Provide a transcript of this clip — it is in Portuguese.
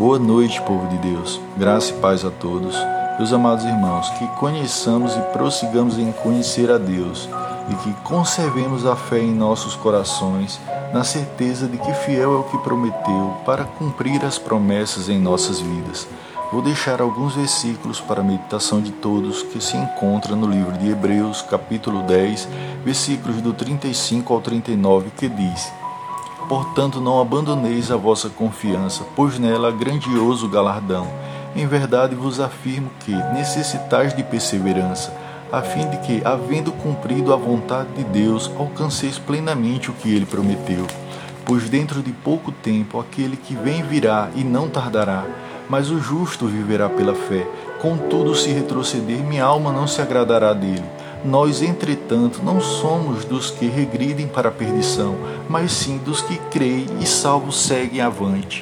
Boa noite, povo de Deus. Graça e paz a todos. Meus amados irmãos, que conheçamos e prossigamos em conhecer a Deus e que conservemos a fé em nossos corações, na certeza de que fiel é o que prometeu para cumprir as promessas em nossas vidas. Vou deixar alguns versículos para a meditação de todos que se encontra no livro de Hebreus, capítulo 10, versículos do 35 ao 39, que diz: Portanto, não abandoneis a vossa confiança, pois nela grandioso galardão. Em verdade vos afirmo que necessitais de perseverança, a fim de que, havendo cumprido a vontade de Deus, alcanceis plenamente o que ele prometeu. Pois dentro de pouco tempo aquele que vem virá e não tardará, mas o justo viverá pela fé. Contudo, se retroceder, minha alma não se agradará dele. Nós, entretanto, não somos dos que regridem para a perdição, mas sim dos que creem e salvos seguem avante.